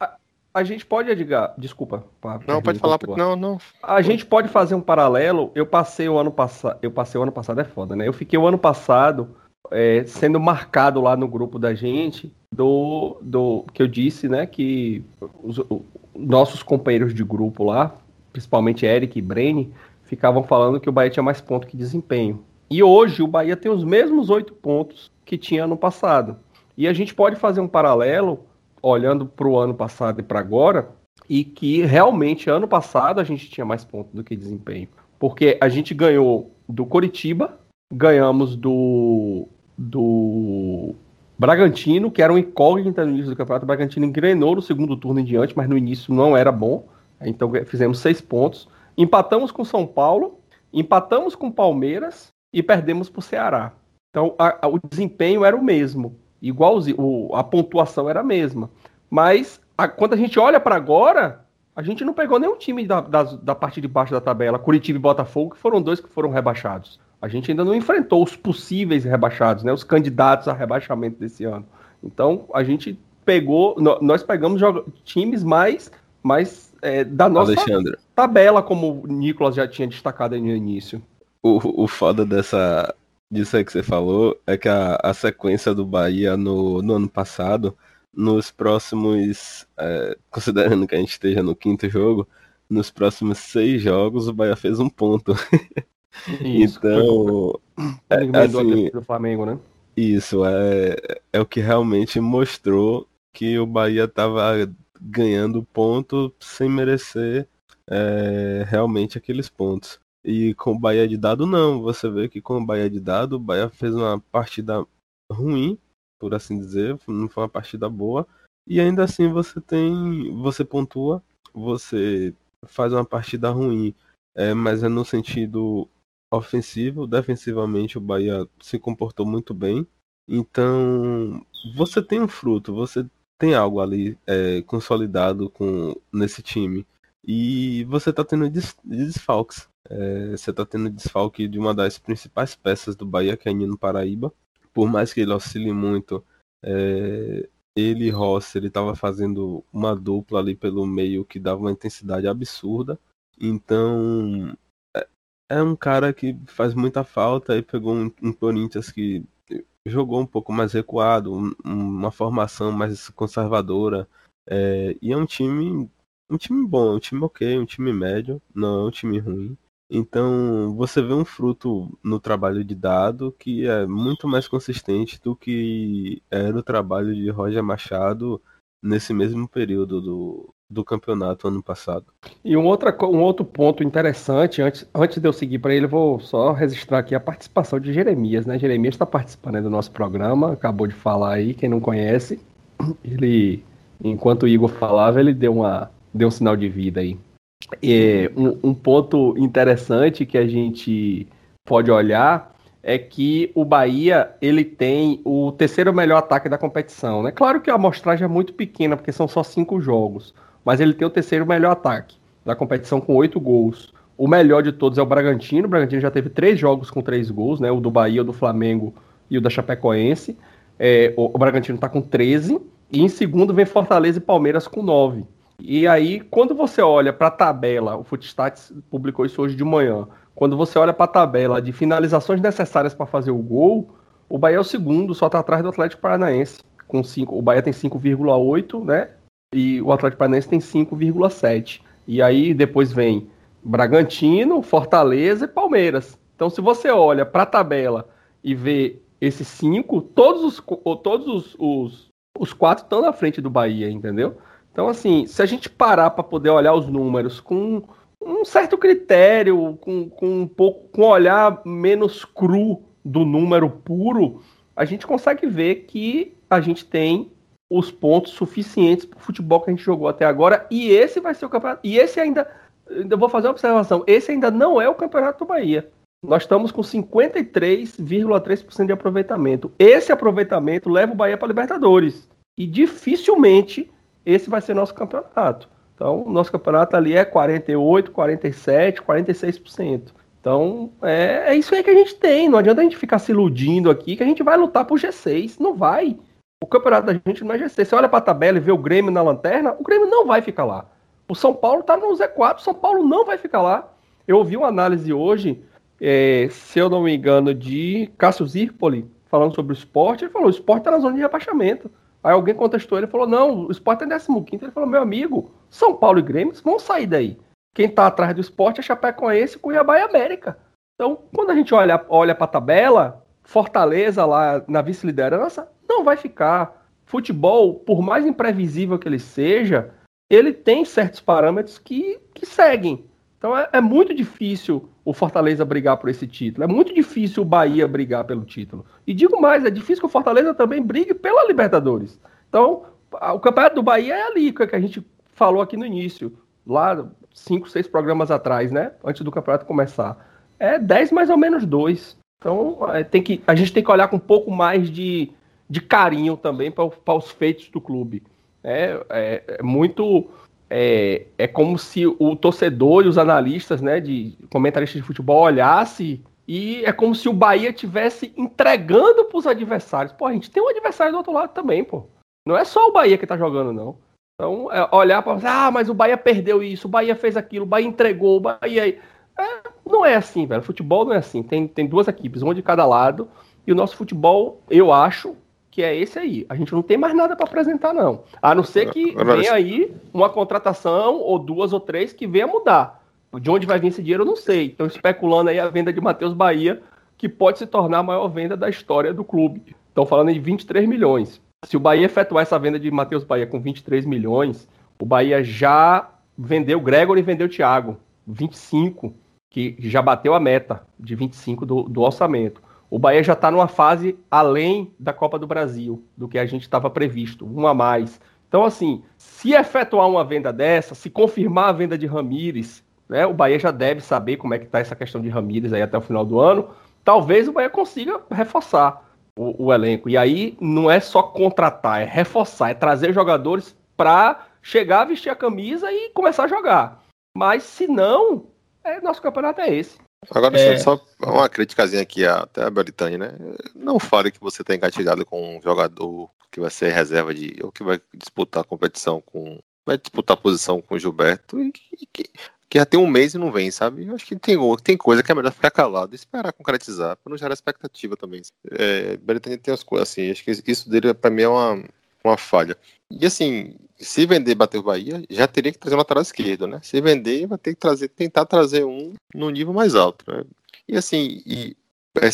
a, a gente pode, Edgar, desculpa. pa- não pode falar, pouco. não, não. A gente pode fazer um paralelo. Eu passei o ano passado. Eu passei o ano passado é foda, né? Eu fiquei o ano passado é, sendo marcado lá no grupo da gente do, do que eu disse, né? Que os, o- nossos companheiros de grupo lá, principalmente Eric e Brene, ficavam falando que o Bahia tinha mais ponto que desempenho. E hoje o Bahia tem os mesmos oito pontos que tinha ano passado. E a gente pode fazer um paralelo olhando para o ano passado e para agora, e que realmente ano passado a gente tinha mais pontos do que desempenho. Porque a gente ganhou do Coritiba, ganhamos do, do Bragantino, que era um incógnita no início do campeonato. O Bragantino engrenou no segundo turno em diante, mas no início não era bom. Então fizemos seis pontos. Empatamos com São Paulo, empatamos com Palmeiras e perdemos para o Ceará. Então a, a, o desempenho era o mesmo, igualzinho, a pontuação era a mesma. Mas a, quando a gente olha para agora, a gente não pegou nenhum time da, da, da, parte de baixo da tabela, Curitiba e Botafogo, que foram dois que foram rebaixados. A gente ainda não enfrentou os possíveis rebaixados, né, os candidatos a rebaixamento desse ano. Então, a gente pegou, nós pegamos times mais, mais é, da nossa Alexandre. tabela, como o Nicolas já tinha destacado no início. O, o foda dessa, disso aí que você falou é que a, a sequência do Bahia no, no ano passado nos próximos, é, considerando que a gente esteja no quinto jogo, nos próximos seis jogos o Bahia fez um ponto. Isso, então, é, assim, do Flamengo, né? Isso é, é o que realmente mostrou que o Bahia estava ganhando ponto sem merecer é, realmente aqueles pontos. E com o Bahia de dado não, você vê que com o Bahia de dado, o Bahia fez uma partida ruim, por assim dizer, não foi uma partida boa. E ainda assim você tem. Você pontua, você faz uma partida ruim, é, mas é no sentido ofensivo, defensivamente o Bahia se comportou muito bem. Então você tem um fruto, você tem algo ali é, consolidado com nesse time. E você está tendo des, desfalques. É, você está tendo desfalque de uma das principais peças do Bahia, que é Nino Paraíba por mais que ele oscile muito, é, ele e ele estava fazendo uma dupla ali pelo meio que dava uma intensidade absurda. Então, é, é um cara que faz muita falta e pegou um, um Corinthians que jogou um pouco mais recuado, um, uma formação mais conservadora. É, e é um time, um time bom, um time ok, um time médio, não é um time ruim. Então você vê um fruto no trabalho de Dado que é muito mais consistente do que era o trabalho de Roger Machado nesse mesmo período do, do campeonato ano passado. E um, outra, um outro ponto interessante, antes, antes de eu seguir para ele, vou só registrar aqui a participação de Jeremias, né? Jeremias está participando do nosso programa, acabou de falar aí, quem não conhece, ele, enquanto o Igor falava, ele deu, uma, deu um sinal de vida aí. É, um, um ponto interessante que a gente pode olhar é que o Bahia ele tem o terceiro melhor ataque da competição. É né? claro que a amostragem é muito pequena, porque são só cinco jogos, mas ele tem o terceiro melhor ataque da competição com oito gols. O melhor de todos é o Bragantino. O Bragantino já teve três jogos com três gols, né? O do Bahia, o do Flamengo e o da Chapecoense. É, o, Bragantino está com 13. E em segundo vem Fortaleza e Palmeiras com 9. E aí, quando você olha para a tabela, o Footstats publicou isso hoje de manhã. Quando você olha para a tabela de finalizações necessárias para fazer o gol, o Bahia é o segundo, só está atrás do Atlético Paranaense. Com cinco, o Bahia tem 5,8, né? E o Atlético Paranaense tem 5,7. E aí depois vem Bragantino, Fortaleza e Palmeiras. Então, se você olha para a tabela e vê esses cinco, todos os, todos os, os, os quatro estão na frente do Bahia, entendeu? Então, assim, se a gente parar para poder olhar os números com um certo critério, com, com um pouco, com um olhar menos cru do número puro, a gente consegue ver que a gente tem os pontos suficientes para o futebol que a gente jogou até agora. E esse vai ser o campeonato. E esse ainda. Ainda vou fazer uma observação. Esse ainda não é o campeonato do Bahia. Nós estamos com 53,3% de aproveitamento. Esse aproveitamento leva o Bahia para Libertadores. E dificilmente esse vai ser nosso campeonato. Então, nosso campeonato ali é 48, 47, 46%. Então, é, é isso aí que a gente tem. Não adianta a gente ficar se iludindo aqui que a gente vai lutar por G6. Não vai. O campeonato da gente não é G6. Você olha para a tabela e vê o Grêmio na lanterna, o Grêmio não vai ficar lá. O São Paulo está no Z4, o São Paulo não vai ficar lá. Eu ouvi uma análise hoje, é, se eu não me engano, de Cássio Zirpoli, falando sobre o esporte. Ele falou: o esporte está na zona de rebaixamento. Aí alguém contestou ele falou: não, o esporte é 15. Ele falou: meu amigo, São Paulo e Grêmio vão sair daí. Quem está atrás do esporte é Chapecoense, Cuiabá e América. Então, quando a gente olha, olha para a tabela, Fortaleza lá na vice-liderança não vai ficar. Futebol, por mais imprevisível que ele seja, ele tem certos parâmetros que, que seguem. Então é, é, muito difícil o Fortaleza brigar por esse título. É muito difícil o Bahia brigar pelo título. E digo mais, é difícil que o Fortaleza também brigue pela Libertadores. Então, o campeonato do Bahia é ali, que a gente falou aqui no início, lá cinco, seis programas atrás, né? Antes do campeonato começar. É 10 mais ou menos dois. Então, é, tem que, a gente tem que olhar com um pouco mais de, de carinho também para os feitos do clube. É, é, é muito é, é como se o torcedor e os analistas, né, de comentaristas de futebol olhasse e é como se o Bahia tivesse entregando para os adversários. Pô, a gente tem um adversário do outro lado também, pô. Não é só o Bahia que tá jogando, não. Então, é olhar para ah, mas o Bahia perdeu isso, o Bahia fez aquilo, o Bahia entregou, o Bahia. É, não é assim, velho. Futebol não é assim. Tem, tem duas equipes, uma de cada lado. E o nosso futebol, eu acho, que é esse aí. A gente não tem mais nada para apresentar, não. A não ser que venha aí uma contratação, ou duas ou três, que venha mudar. De onde vai vir esse dinheiro, eu não sei. Estão especulando aí a venda de Matheus Bahia, que pode se tornar a maior venda da história do clube. Estão falando de 23 milhões. Se o Bahia efetuar essa venda de Matheus Bahia com 23 milhões, o Bahia já vendeu o Gregor e vendeu o Thiago. 25, que já bateu a meta de 25 do, do orçamento o Bahia já está numa fase além da Copa do Brasil, do que a gente estava previsto, um a mais. Então, assim, se efetuar uma venda dessa, se confirmar a venda de Ramires, né, o Bahia já deve saber como é que está essa questão de Ramires aí até o final do ano. Talvez o Bahia consiga reforçar o, o elenco. E aí não é só contratar, é reforçar, é trazer jogadores para chegar, vestir a camisa e começar a jogar. Mas se não, é, nosso campeonato é esse. Agora, é... só uma criticazinha aqui até a Britânia, né? Não fale que você está engatilhado com um jogador que vai ser reserva de. ou que vai disputar a competição com. vai disputar a posição com o Gilberto e que, que, que já tem um mês e não vem, sabe? Eu acho que tem, tem coisa que é melhor ficar calado e esperar concretizar, para não gerar expectativa também. É, Britânia tem as coisas assim, acho que isso dele para mim é uma, uma falha. E assim, se vender bater o Bahia, já teria que trazer um lateral esquerdo, né? Se vender, vai ter que trazer, tentar trazer um no nível mais alto, né? E assim, e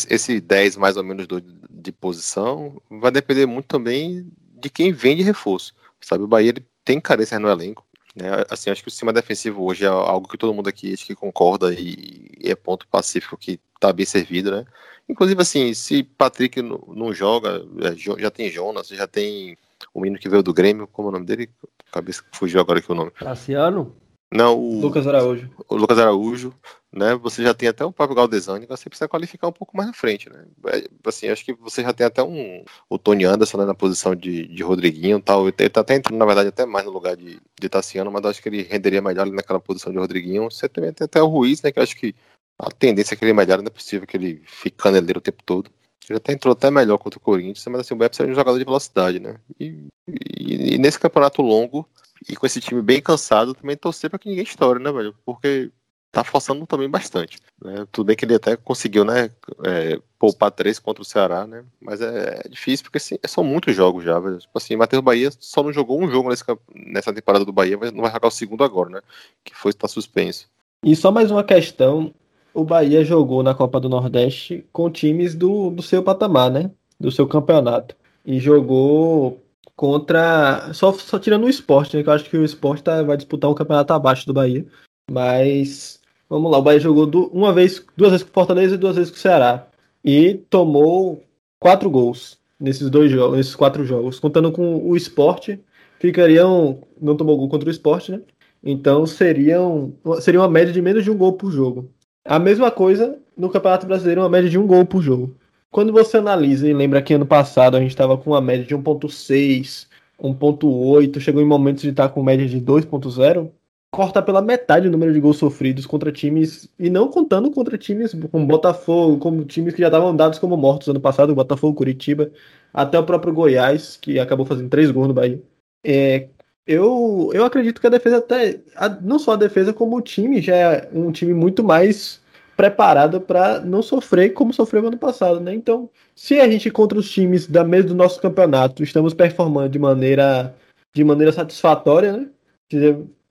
esse 10 mais ou menos de posição vai depender muito também de quem vende reforço. Sabe, o Bahia ele tem carência no elenco. Né? Assim, acho que o sistema defensivo hoje é algo que todo mundo aqui acho que concorda e, é ponto pacífico que está bem servido, né? Inclusive, assim, se Patrick não, não joga, é, já tem Jonas, já tem o menino que veio do Grêmio, como é o nome dele? Cabeça fugiu agora aqui o nome. Cassiano? Não, o Lucas Araújo. O Lucas Araújo, né? Você já tem até o próprio Galdesani, você precisa qualificar um pouco mais na frente, né? É, assim, acho que você já tem até um o Tony Anderson né, na posição de, de Rodriguinho, tal. Ele tá até entrando, na verdade, até mais no lugar de, de Tassiano, mas acho que ele renderia melhor ali naquela posição de Rodriguinho. Você também tem até o Ruiz, né? Que acho que a tendência é que ele melhore, não é possível que ele fique caneleiro o tempo todo. Ele até entrou até melhor contra o Corinthians, mas assim, o Beto é um jogador de velocidade, né? E, e, e, nesse campeonato longo, e com esse time bem cansado, também torcer para que ninguém estoure, né, velho? Porque tá forçando também bastante. Né? Tudo bem que ele até conseguiu, né, é, poupar três contra o Ceará, né? Mas é, é difícil porque assim, são muitos jogos já, velho. Tipo assim, Matheus Bahia só não jogou um jogo nesse, nessa temporada do Bahia, mas não vai jogar o segundo agora, né? Que foi estar tá suspenso. E só mais uma questão o Bahia jogou na Copa do Nordeste com times do, do seu patamar, né? Do seu campeonato. E jogou contra. Só, só tirando o esporte, né? Que eu acho que o esporte tá, vai disputar um campeonato abaixo do Bahia. Mas. Vamos lá, o Bahia jogou do, uma vez, duas vezes com o Fortaleza e duas vezes com o Ceará. E tomou quatro gols nesses dois jogos, nesses quatro jogos. Contando com o esporte, ficariam. Não tomou gol contra o esporte, né? Então seriam, seria uma média de menos de um gol por jogo. A mesma coisa no Campeonato Brasileiro, uma média de um gol por jogo. Quando você analisa e lembra que ano passado a gente estava com uma média de 1.6, 1.8, chegou em momentos de estar com média de 2.0, corta pela metade o número de gols sofridos contra times, e não contando contra times como Botafogo, como times que já estavam dados como mortos ano passado, Botafogo, Curitiba, até o próprio Goiás, que acabou fazendo três gols no Bahia. É, eu, eu acredito que a defesa até. A, não só a defesa, como o time já é um time muito mais preparado para não sofrer como sofreu no ano passado, né? Então, se a gente contra os times da mesa do nosso campeonato estamos performando de maneira de maneira satisfatória, né?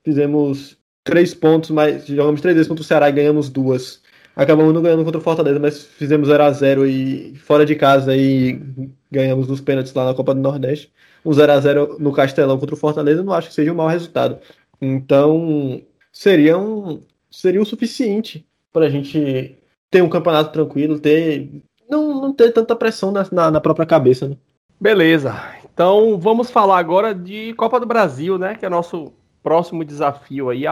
Fizemos três pontos, mas jogamos três vezes contra o Ceará e ganhamos duas. Acabamos não ganhando contra o Fortaleza, mas fizemos 0 a 0 e fora de casa e ganhamos nos pênaltis lá na Copa do Nordeste um 0 a 0 no Castelão contra o Fortaleza, não acho que seja um mau resultado. Então, seria um, seria o suficiente para a gente ter um campeonato tranquilo, ter não, não ter tanta pressão na, na, na própria cabeça. Né? Beleza. Então vamos falar agora de Copa do Brasil, né? Que é nosso próximo desafio aí.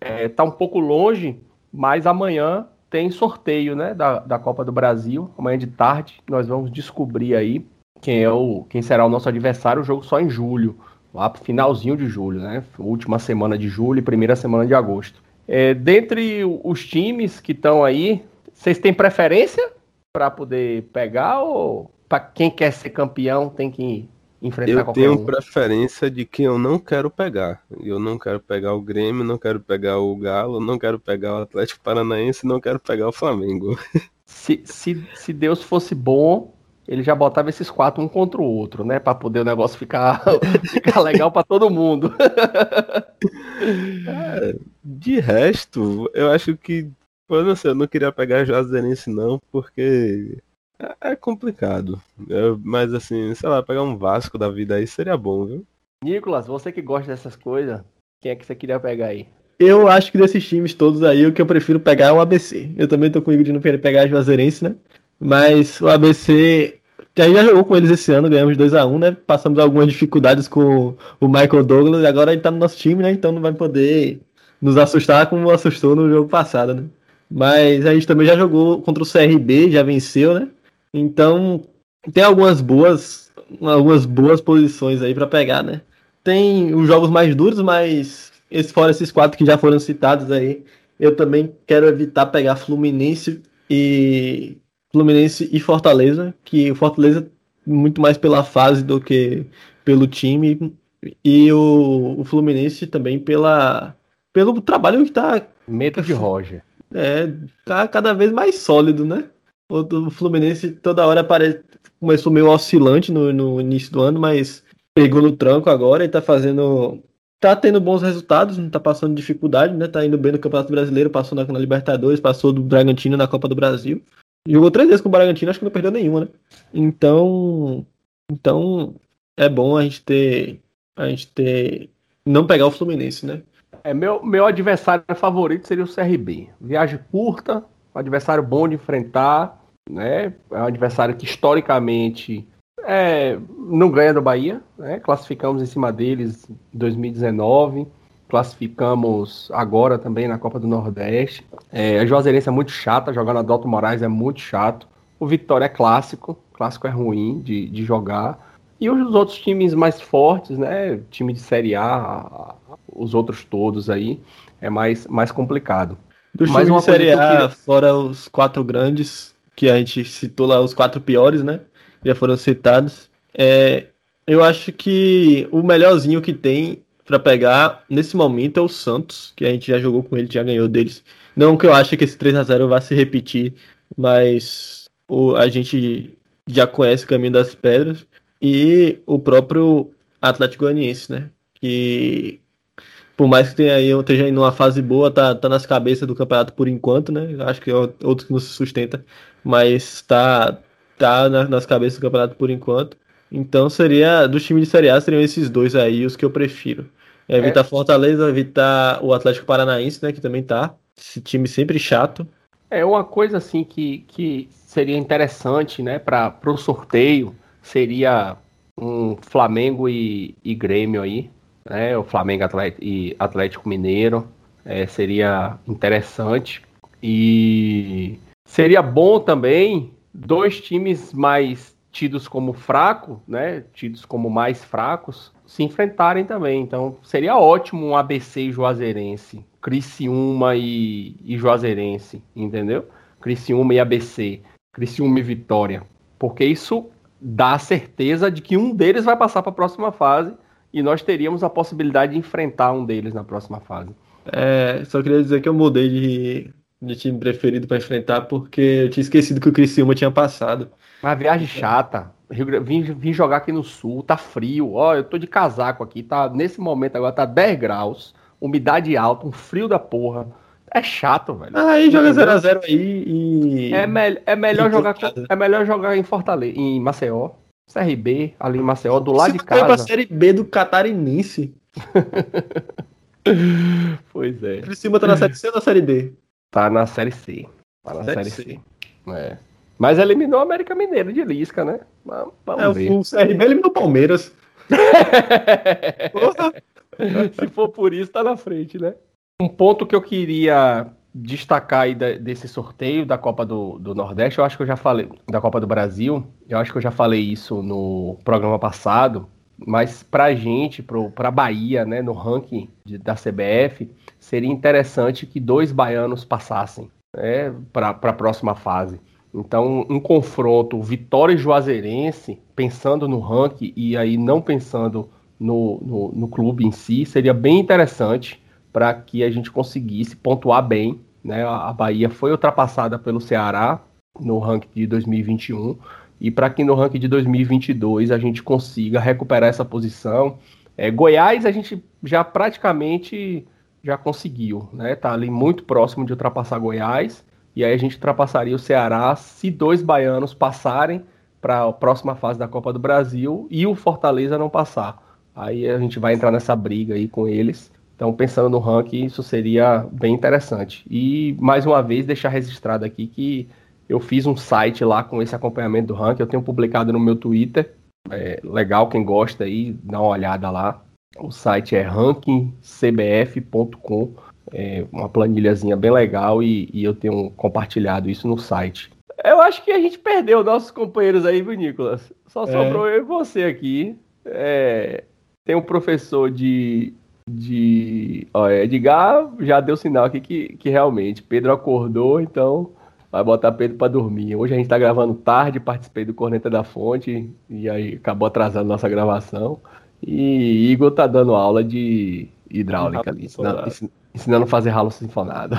É, tá um pouco longe, mas amanhã tem sorteio, né? Da, da Copa do Brasil. Amanhã de tarde nós vamos descobrir aí quem é o quem será o nosso adversário. O jogo só em julho, lá pro finalzinho de julho, né? Última semana de julho e primeira semana de agosto. É, dentre os times que estão aí, vocês têm preferência para poder pegar ou para quem quer ser campeão tem que enfrentar eu qualquer tenho um? preferência de quem eu não quero pegar. Eu não quero pegar o Grêmio, não quero pegar o Galo, não quero pegar o Atlético Paranaense, não quero pegar o Flamengo. Se, se, se Deus fosse bom, ele já botava esses quatro um contra o outro, né? Para poder o negócio ficar, ficar legal para todo mundo. É, de resto, eu acho que. Eu não sei, eu não queria pegar Juazeirense não, porque é, é complicado. Eu- mas assim, sei lá, pegar um Vasco da vida aí seria bom, viu? Nicolas, você que gosta dessas coisas, quem é que você queria pegar aí? Eu acho que desses times todos aí, o que eu prefiro pegar é o ABC. Eu também tô comigo de não querer pegar a Juazeirense, né? Mas o ABC. A gente já jogou com eles esse ano, ganhamos 2x1, né? Passamos algumas dificuldades com o Michael Douglas, e agora ele tá no nosso time, né? Então não vai poder nos assustar como assustou no jogo passado, né? Mas a gente também já jogou contra o CRB, já venceu, né? Então tem algumas boas, algumas boas posições aí pra pegar, né? Tem os jogos mais duros, mas esse, fora esses quatro que já foram citados aí, eu também quero evitar pegar Fluminense e Fluminense e Fortaleza, que o Fortaleza muito mais pela fase do que pelo time e o, o Fluminense também pela pelo trabalho que tá Medo de Roger. é, tá cada vez mais sólido, né? O do Fluminense toda hora parece, começou meio oscilante no, no início do ano, mas pegou no tranco agora e tá fazendo. Tá tendo bons resultados, não tá passando dificuldade, né? Tá indo bem no Campeonato Brasileiro, passou na, na Libertadores, passou do Bragantino na Copa do Brasil. Jogou três vezes com o Bragantino, acho que não perdeu nenhuma, né? Então. Então é bom a gente ter. A gente ter. Não pegar o Fluminense, né? É, meu, meu adversário favorito seria o CRB. Viagem curta, um adversário bom de enfrentar, né? É um adversário que historicamente é, não ganha do Bahia, né? Classificamos em cima deles em 2019, classificamos agora também na Copa do Nordeste. É, a Juazeirense é muito chata, jogar na Adalto Moraes é muito chato. O Vitória é clássico, clássico é ruim de, de jogar. E os outros times mais fortes, né? Time de Série A, os outros todos aí, é mais, mais complicado. Do Mais time uma de Série A, queria- fora os quatro grandes, que a gente citou lá, os quatro piores, né? Já foram citados. É, eu acho que o melhorzinho que tem pra pegar nesse momento é o Santos, que a gente já jogou com ele, já ganhou deles. Não que eu ache que esse 3 a 0 vá se repetir, mas o, a gente já conhece o caminho das pedras. E o próprio Atlético Goianiense, né? Que por mais que tenha aí, esteja em uma fase boa, tá, tá nas cabeças do campeonato por enquanto, né? Acho que é outro que não se sustenta, mas tá, tá na- nas cabeças do campeonato por enquanto. Então seria, dos times de Série A, seriam esses dois aí os que eu prefiro. É evitar Fortaleza, evitar o Atlético Paranaense, né? Que também tá. Esse time sempre chato. É uma coisa assim que, que seria interessante, né, para o sorteio, seria um Flamengo e, e Grêmio aí, né, o Flamengo Atlet- e Atlético Mineiro, é, seria interessante e seria bom também dois times mais tidos como fraco, né, tidos como mais fracos, se enfrentarem também. Então seria ótimo um ABC e Juazeirense, Criciúma e, e Juazeirense, entendeu? Criciúma e ABC, Criciúma e Vitória, porque isso dá a certeza de que um deles vai passar para a próxima fase e nós teríamos a possibilidade de enfrentar um deles na próxima fase. É, só queria dizer que eu mudei de, de time preferido pra enfrentar porque eu tinha esquecido que o Criciúma tinha passado. Uma viagem chata. Vim, vim jogar aqui no sul, tá frio. Ó, eu tô de casaco aqui, tá nesse momento agora tá 10 graus, umidade alta, um frio da porra. É chato, velho. Aí joga Entendeu? 0x0 aí e. É, me- é melhor jogar em casa. é melhor jogar em Fortaleza, em Maceió, CRB, ali em Maceió, do lado Se de for pra casa. Série B do Catarinense. Pois é. Criciúma tá na série C ou na série D? Tá na série C. Tá na Série série C. É. Mas eliminou o América Mineiro de Lisca, né? Mas Vamos É, ver. o CRB eliminou o Palmeiras. Se for por isso, tá na frente, né? Um ponto que eu queria destacar aí desse sorteio da Copa do, do Nordeste, eu acho que eu já falei, da Copa do Brasil, eu acho que eu já falei isso no programa passado, mas pra gente, pro, pra Bahia, né, no ranking de- da CBF, seria interessante que dois baianos passassem, né, pra, pra próxima fase. Então, um confronto Vitória e Juazeirense, pensando no ranking e aí não pensando no, no, no clube em si, seria bem interessante para que a gente conseguisse pontuar bem. Né? A Bahia foi ultrapassada pelo Ceará no ranking de 2021 e para que no ranking de 2022 a gente consiga recuperar essa posição. É, Goiás a gente já praticamente já conseguiu, né? Tá ali muito próximo de ultrapassar Goiás e aí a gente ultrapassaria o Ceará se dois baianos passarem para a próxima fase da Copa do Brasil e o Fortaleza não passar. Aí a gente vai entrar nessa briga aí com eles. Então, pensando no ranking, isso seria bem interessante. E, mais uma vez, deixar registrado aqui que eu fiz um site lá com esse acompanhamento do ranking. Eu tenho publicado no meu Twitter. É legal, quem gosta aí, dá uma olhada lá. O site é rankingcbf.com. É uma planilhazinha bem legal e, e eu tenho compartilhado isso no site. Eu acho que a gente perdeu nossos companheiros aí, viu, Nicolas? Só É. sobrou eu e você aqui. É, tem um professor de. de ó, Edgar já deu sinal aqui que, que realmente Pedro acordou, então vai botar Pedro pra dormir. Hoje a gente tá gravando tarde, participei do Corneta da Fonte e aí acabou atrasando nossa gravação. E Igor tá dando aula de hidráulica ali, ensinando, ensinando a fazer ralo sinfonado.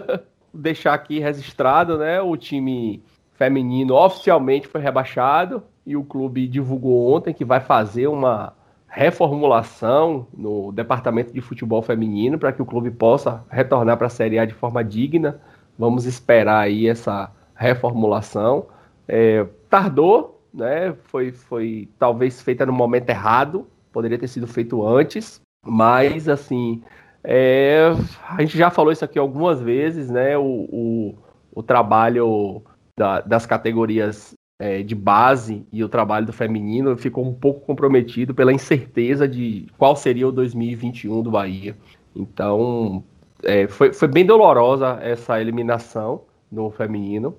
Deixar aqui registrado, né? O time feminino oficialmente foi rebaixado e o clube divulgou ontem que vai fazer uma reformulação no departamento de futebol feminino para que o clube possa retornar para a Série A de forma digna. Vamos esperar aí essa reformulação. É, tardou, né? Foi, foi talvez feita no momento errado, poderia ter sido feito antes, mas assim, é, a gente já falou isso aqui algumas vezes, né? O, o, o trabalho da- das categorias é, de base e o trabalho do feminino ficou um pouco comprometido pela incerteza de qual seria o 2021 do Bahia. Então, é, foi, foi bem dolorosa essa eliminação no feminino.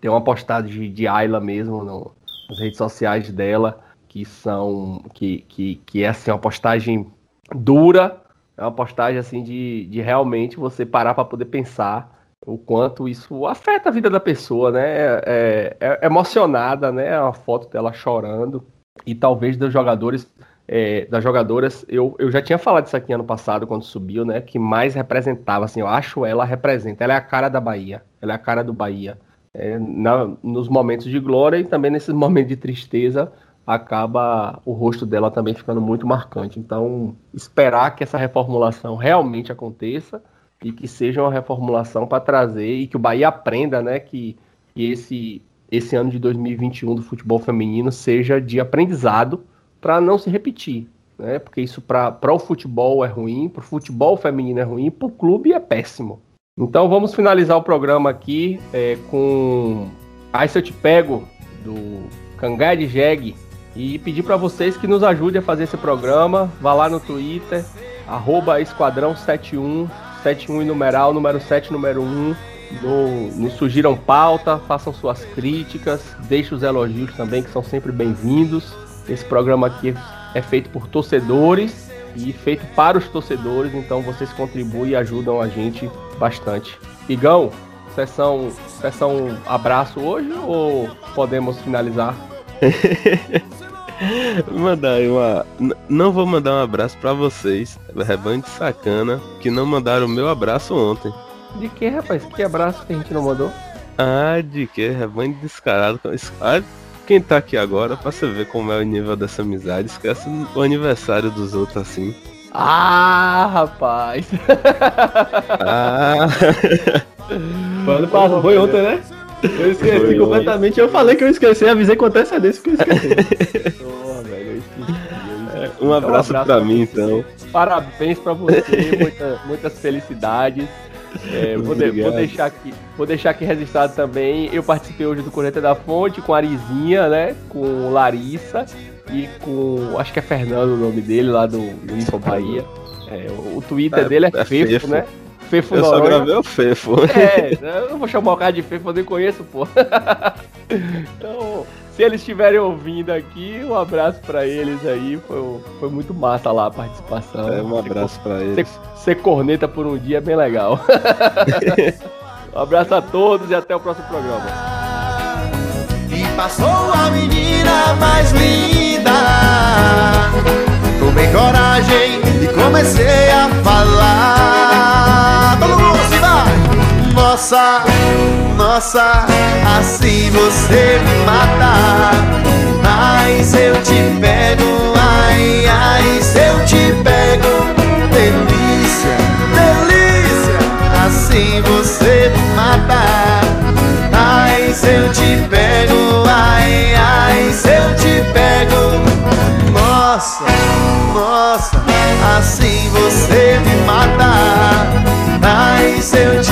Tem uma postagem de, de Ayla mesmo no- nas redes sociais dela, que são. que, que, que é assim, uma postagem dura, é uma postagem assim de, de realmente você parar para poder pensar o quanto isso afeta a vida da pessoa, né? É, é- é emocionada, né? É uma foto dela chorando. E talvez dos jogadores, é, das jogadoras, eu, eu já tinha falado isso aqui ano passado, quando subiu, né? Que mais representava, assim, eu acho ela representa. Ela é a cara da Bahia. Ela é a cara do Bahia. É, na- nos momentos de glória e também nesses momentos de tristeza, acaba o rosto dela também ficando muito marcante. Então, esperar que essa reformulação realmente aconteça e que seja uma reformulação para trazer e que o Bahia aprenda, né, que, que esse esse ano de 2021 do futebol feminino seja de aprendizado para não se repetir, né? Porque isso para o futebol é ruim, para o futebol feminino é ruim, para o clube é péssimo. Então vamos finalizar o programa aqui é, com Aí Se Eu Te Pego, do Cangai de Jeg, e pedir para vocês que nos ajudem a fazer esse programa. Vá lá no Twitter, arroba Esquadrão 71, 71 em numeral, número 7, número 1. No, nos sugiram pauta, façam suas críticas, deixem os elogios também, que são sempre bem-vindos. Esse programa aqui é feito por torcedores e feito para os torcedores, então vocês contribuem e ajudam a gente bastante. Igão, sessão, sessão abraço hoje ou podemos finalizar? Mandar aí uma. N- Não vou mandar um abraço pra vocês, rebanho de sacana, que não mandaram o meu abraço ontem. De que, rapaz? Que abraço que a gente não mandou? Ah, de que? Rebanho descarado. Ah, quem tá aqui agora, pra você ver como é o nível dessa amizade, esquece o aniversário dos outros assim. Ah, rapaz! Ah, foi ontem, né? Eu esqueci Foi completamente. Eu falei que eu esqueci, avisei com antecedência que eu esqueci. Porra, velho, eu esqueci. Um abraço, um abraço pra pra mim, você. então. Parabéns pra você, muita- muitas felicidades. É, vou, de- vou deixar aqui, vou deixar aqui registrado também. Eu participei hoje do Corneta da Fonte com a Arizinha, né? Com Larissa e com. Acho que é Fernando o nome dele, lá do, do Info Bahia. É, o, o Twitter É, dele é, é Fefo, Fefo. né? Fefo Eu só gravei o Fefo. É, eu não vou chamar o cara de Fefo, eu nem conheço, pô. então, se eles estiverem ouvindo aqui, um abraço pra eles aí. Foi, foi muito massa lá a participação. É, um abraço pra Ser, eles. ser corneta por um dia é bem legal. um abraço a todos e até o próximo programa. E passou a menina mais linda. Tomei coragem e comecei a falar nossa, nossa, assim você me mata. Ai, se eu te pego, ai, ai, se eu te pego, delícia, delícia, assim você me mata. Ai, se eu te pego, ai, ai, se eu te pego, nossa, nossa, assim você me mata. Ai, se eu te